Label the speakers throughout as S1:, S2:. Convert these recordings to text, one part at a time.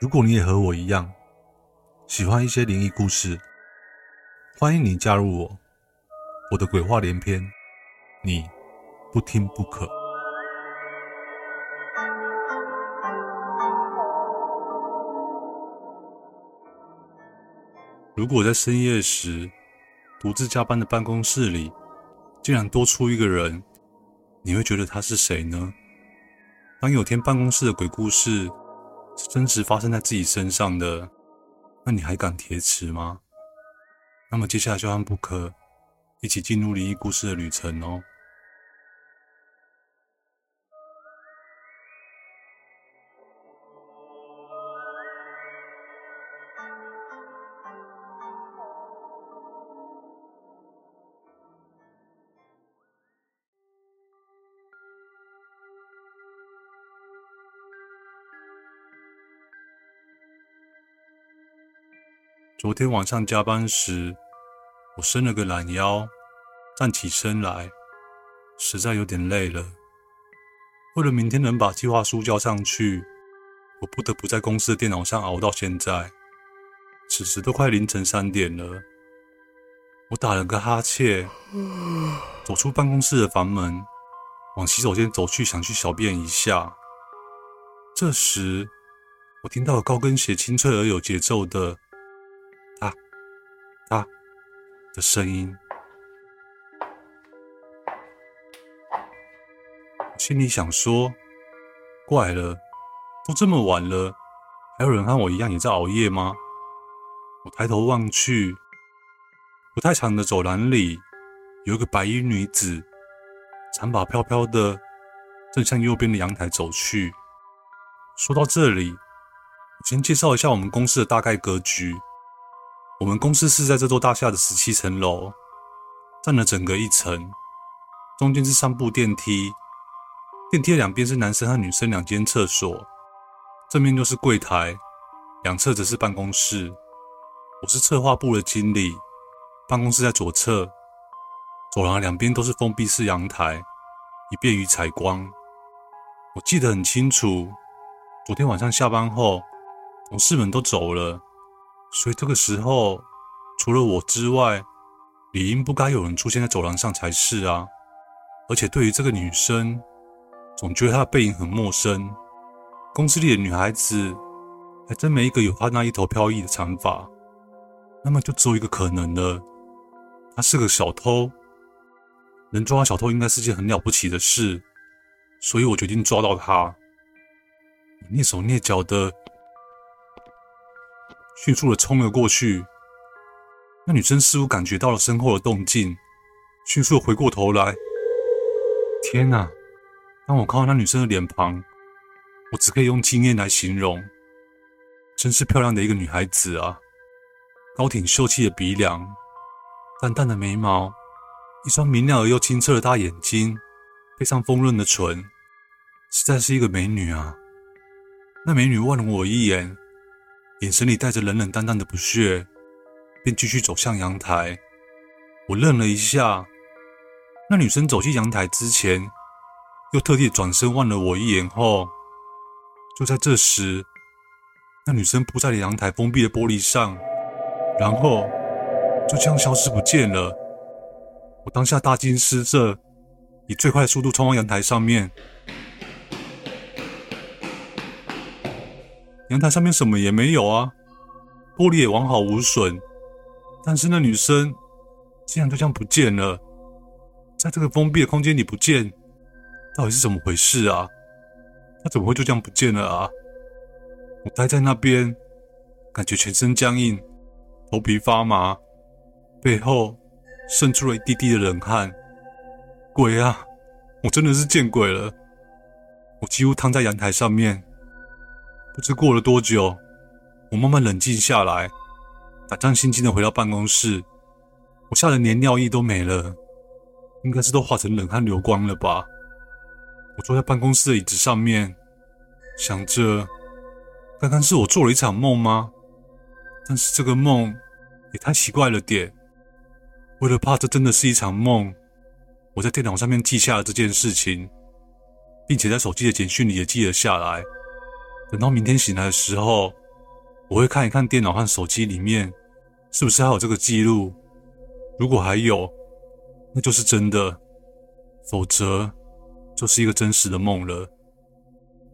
S1: 如果你也和我一样喜欢一些灵异故事，欢迎你加入我，我的鬼话连篇，你不听不可。如果在深夜时独自加班的办公室里，竟然多出一个人，你会觉得他是谁呢？当有天办公室的鬼故事真实发生在自己身上的，那你还敢铁齿吗？那么接下来就和布克一起进入灵异故事的旅程哦。昨天晚上加班时，我伸了个懒腰，站起身来，实在有点累了。为了明天能把计划书交上去，我不得不在公司的电脑上熬到现在。此时都快凌晨三点了，我打了个哈欠，走出办公室的房门，往洗手间走去，想去小便一下。这时，我听到了高跟鞋清脆而有节奏的。的声音，心里想说：怪了，都这么晚了，还有人和我一样也在熬夜吗？我抬头望去，不太长的走廊里有一个白衣女子，长发飘飘的，正向右边的阳台走去。说到这里，我先介绍一下我们公司的大概格局。我们公司是在这座大厦的十七层楼，占了整个一层。中间是三部电梯，电梯的两边是男生和女生两间厕所，正面就是柜台，两侧则是办公室。我是策划部的经理，办公室在左侧。走廊两边都是封闭式阳台，以便于采光。我记得很清楚，昨天晚上下班后，同事们都走了。所以这个时候，除了我之外，理应不该有人出现在走廊上才是啊！而且对于这个女生，总觉得她的背影很陌生。公司里的女孩子，还真没一个有她那一头飘逸的长发。那么就只有一个可能了，她是个小偷。能抓到小偷应该是件很了不起的事，所以我决定抓到她。蹑手蹑脚的。迅速的冲了过去，那女生似乎感觉到了身后的动静，迅速的回过头来。天哪！当我看到那女生的脸庞，我只可以用惊艳来形容，真是漂亮的一个女孩子啊！高挺秀气的鼻梁，淡淡的眉毛，一双明亮而又清澈的大眼睛，配上丰润的唇，实在是一个美女啊！那美女望了我一眼。眼神里带着冷冷淡淡的不屑，便继续走向阳台。我愣了一下，那女生走进阳台之前，又特地转身望了我一眼后，就在这时，那女生扑在了阳台封闭的玻璃上，然后就这样消失不见了。我当下大惊失色，以最快的速度冲往阳台上面。阳台上面什么也没有啊，玻璃也完好无损，但是那女生竟然就这样不见了，在这个封闭的空间里不见，到底是怎么回事啊？她怎么会就这样不见了啊？我待在那边，感觉全身僵硬，头皮发麻，背后渗出了一滴滴的冷汗。鬼啊！我真的是见鬼了！我几乎躺在阳台上面。不知过了多久，我慢慢冷静下来，胆战心惊的回到办公室。我吓得连尿意都没了，应该是都化成冷汗流光了吧。我坐在办公室的椅子上面，想着，刚刚是我做了一场梦吗？但是这个梦也太奇怪了点。为了怕这真的是一场梦，我在电脑上面记下了这件事情，并且在手机的简讯里也记了下来。等到明天醒来的时候，我会看一看电脑和手机里面是不是还有这个记录。如果还有，那就是真的；否则，就是一个真实的梦了。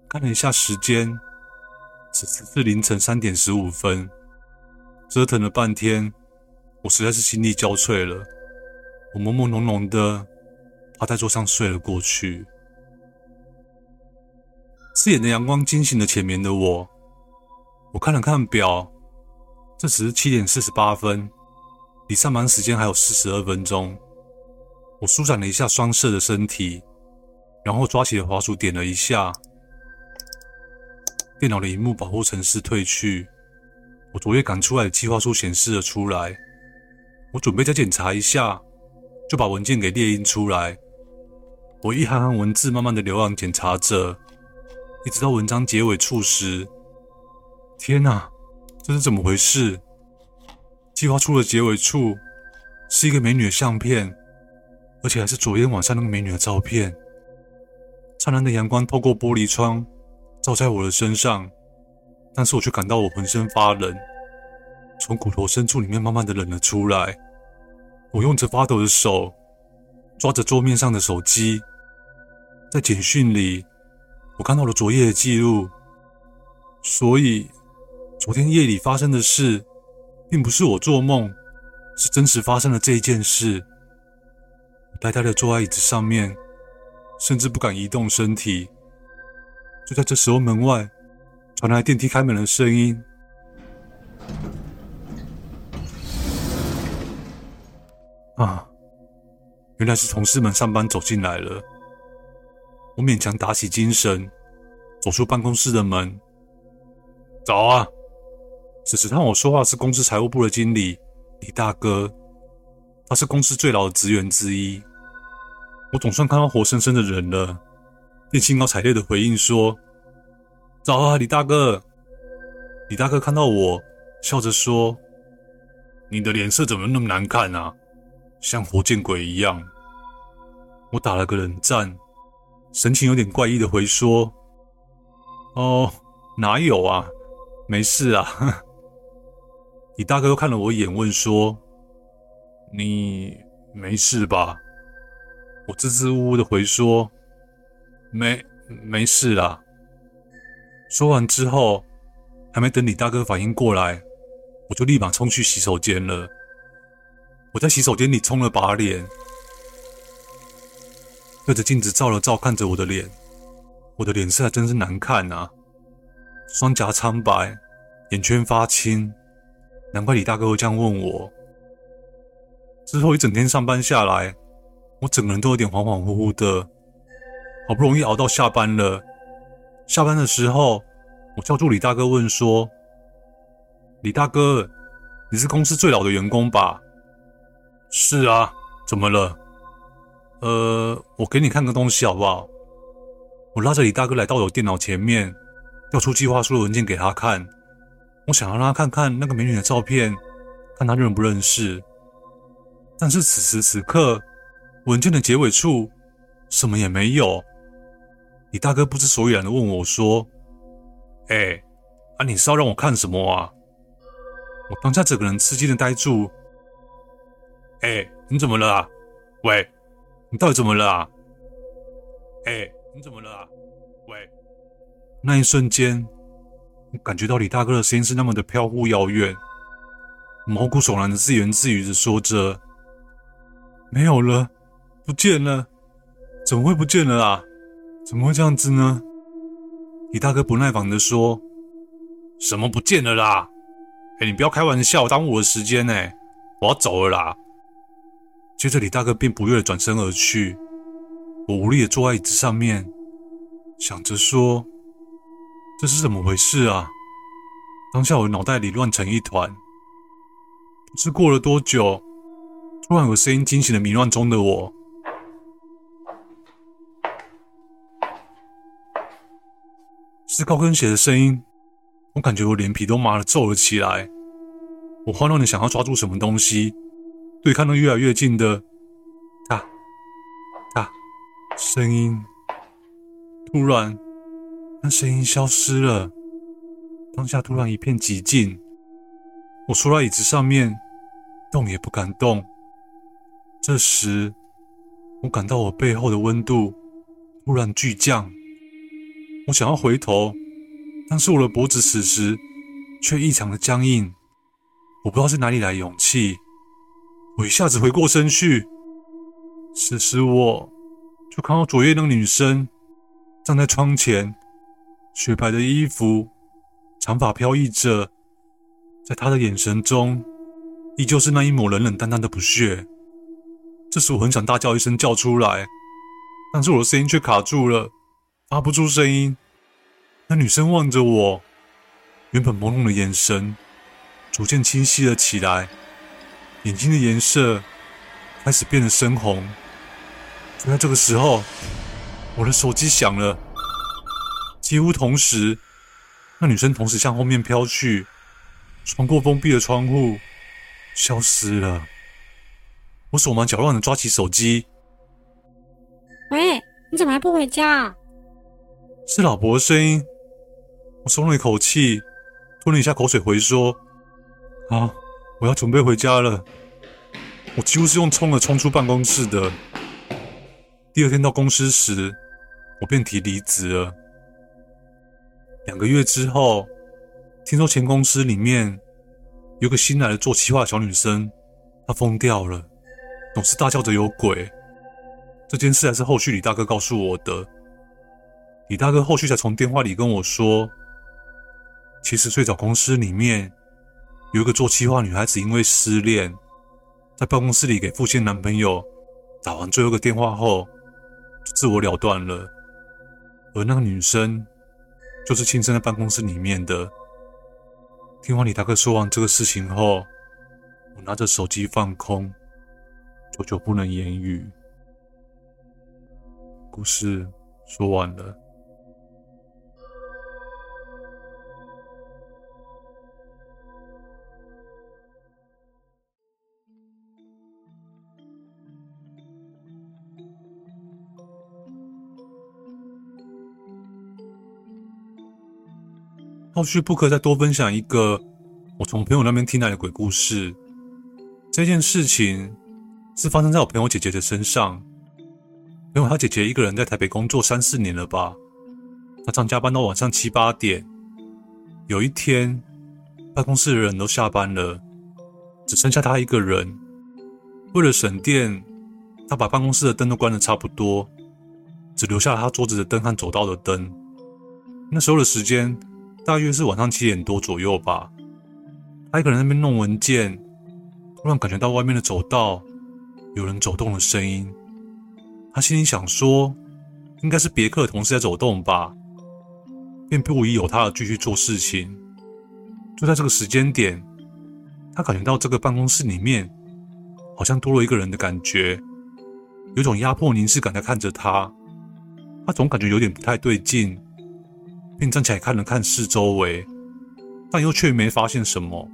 S1: 看了一下时间，此时是凌晨三点十五分。折腾了半天，我实在是心力交瘁了。我朦朦胧胧的趴在桌上睡了过去。刺眼的阳光惊醒了浅眠的我。我看了看表，这时七点四十八分。离上班时间还有四十二分钟，我舒展了一下双侧的身体，然后抓起了滑鼠点了一下，电脑的荧幕保护程式退去，我昨夜赶出来的计划书显示了出来。我准备再检查一下，就把文件给列印出来。我一行行文字慢慢的浏览检查着，一直到文章结尾处时，天哪，这是怎么回事？计划书的结尾处是一个美女的相片，而且还是昨天晚上那个美女的照片。灿烂的阳光透过玻璃窗照在我的身上，但是我却感到我浑身发冷，从骨头深处里面慢慢的冷了出来。我用着发抖的手抓着桌面上的手机，在简讯里我看到了昨夜的记录，所以昨天夜里发生的事。并不是我做梦，是真实发生了这一件事。呆呆的坐在椅子上面，甚至不敢移动身体。就在这时候，门外传来电梯开门的声音。啊，原来是同事们上班走进来了。我勉强打起精神，走出办公室的门。早啊！此时和我说话是公司财务部的经理李大哥，他是公司最老的职员之一。我总算看到活生生的人了，便兴高采烈的回应说：“早啊，李大哥。”李大哥看到我，笑着说：“你的脸色怎么那么难看啊？像活见鬼一样。”我打了个冷战，神情有点怪异的回说：“哦，哪有啊，没事啊。”李大哥又看了我一眼，问说：“你没事吧？”我支支吾吾的回说：“没，没事啦。”说完之后，还没等李大哥反应过来，我就立马冲去洗手间了。我在洗手间里冲了把脸，对着镜子照了照，看着我的脸，我的脸色还真是难看啊，双颊苍白，眼圈发青。难怪李大哥会这样问我。之后一整天上班下来，我整个人都有点恍恍惚惚的。好不容易熬到下班了，下班的时候，我叫住李大哥问说：“李大哥，你是公司最老的员工吧？”“是啊，怎么了？”“呃，我给你看个东西好不好？”我拉着李大哥来到我电脑前面，调出计划书的文件给他看。我想要让他看看那个美女的照片，看他认不认识。但是此时此刻，文件的结尾处什么也没有。李大哥不知所以然的问我说：“哎，啊，你是要让我看什么啊？”我当下整个人吃惊的呆住。哎，你怎么了啊？喂，你到底怎么了啊？哎，你怎么了啊？喂，那一瞬间。我感觉到李大哥的声音是那么的飘忽遥远，毛骨悚然的自言自语的说着：“没有了，不见了，怎么会不见了啊？怎么会这样子呢？”李大哥不耐烦的说：“什么不见了啦？哎，你不要开玩笑，耽误我的时间呢，我要走了啦。”接着李大哥便不悦的转身而去，我无力的坐在椅子上面，想着说。这是怎么回事啊？当下我脑袋里乱成一团。不知过了多久，突然有声音惊醒了迷乱中的我，是高跟鞋的声音。我感觉我脸皮都麻了，皱了起来。我慌乱的想要抓住什么东西，对抗那越来越近的哒哒声音。突然，那声音消失了，当下突然一片寂静。我缩在椅子上面，动也不敢动。这时，我感到我背后的温度突然剧降。我想要回头。但是我的脖子此时却异常的僵硬，我不知道是哪里来勇气，我一下子回过身去，此时我就看到左边那个女生站在窗前，雪白的衣服，长发飘逸着，在她的眼神中依旧是那一抹冷冷淡淡的不屑。这时我很想大叫一声叫出来，但是我的声音却卡住了，发不出声音。那女生望着我，原本朦胧的眼神逐渐清晰了起来，眼睛的颜色开始变得深红。就在这个时候，我的手机响了，几乎同时，那女生同时向后面飘去，穿过封闭的窗户，消失了。我手忙脚乱的抓起手机：“
S2: 喂，你怎么还不回家？”
S1: 是老婆的声音。我松了一口气，吞了一下口水，回说：“好，我要准备回家了。”我几乎是用冲的冲出办公室的。第二天到公司时，我便提离职了。两个月之后，听说前公司里面有个新来的做企划的小女生，她疯掉了，总是大叫着有鬼。这件事还是后续李大哥告诉我的。李大哥后续才从电话里跟我说。其实最早公司里面有一个做企划女孩子，因为失恋，在办公室里给父亲男朋友打完最后一个电话后，就自我了断了。而那个女生就是亲生在办公室里面的。听完李大哥说完这个事情后，我拿着手机放空，久久不能言语。故事说完了。后续不可再多分享一个我从朋友那边听来的鬼故事。这件事情是发生在我朋友姐姐的身上。朋友她姐姐一个人在台北工作三四年了吧，她常加班到晚上七八点。有一天，办公室的人都下班了，只剩下她一个人。为了省电，她把办公室的灯都关得差不多，只留下了她桌子的灯和走道的灯。那时候的时间。大约是晚上七点多左右吧，他一个人在那边弄文件，突然感觉到外面的走道有人走动的声音。他心里想说，应该是别克的同事在走动吧，便不疑有他的继续做事情。就在这个时间点，他感觉到这个办公室里面好像多了一个人的感觉，有种压迫凝视感在看着他。他总感觉有点不太对劲。并站起来看了看四周围，但又却没发现什么。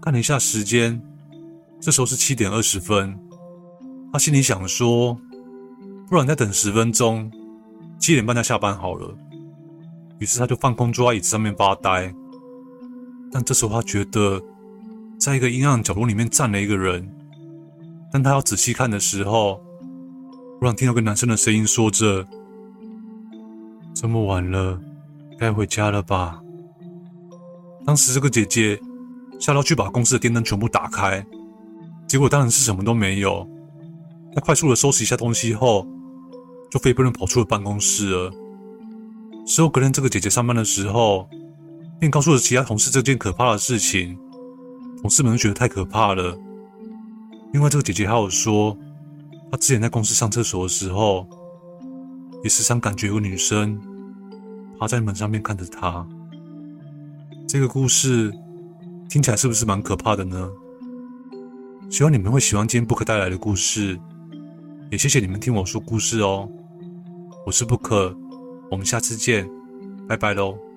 S1: 看了一下时间，这时候是七点二十分。他心里想说：“不然再等十分钟，七点半再下班好了。”于是他就放空坐在椅子上面发呆。但这时候他觉得，在一个阴暗角落里面站了一个人。当他要仔细看的时候，突然听到个男生的声音说着：“这么晚了。”该回家了吧？当时这个姐姐吓到去把公司的电灯全部打开，结果当然是什么都没有。她快速的收拾一下东西后，就飞奔的跑出了办公室了。之后隔天这个姐姐上班的时候，便告诉了其他同事这件可怕的事情。同事们都觉得太可怕了。另外这个姐姐还有说，她之前在公司上厕所的时候，也时常感觉有女生。趴在门上面看着他。这个故事听起来是不是蛮可怕的呢？希望你们会喜欢今天不可带来的故事，也谢谢你们听我说故事哦。我是不可我们下次见，拜拜喽。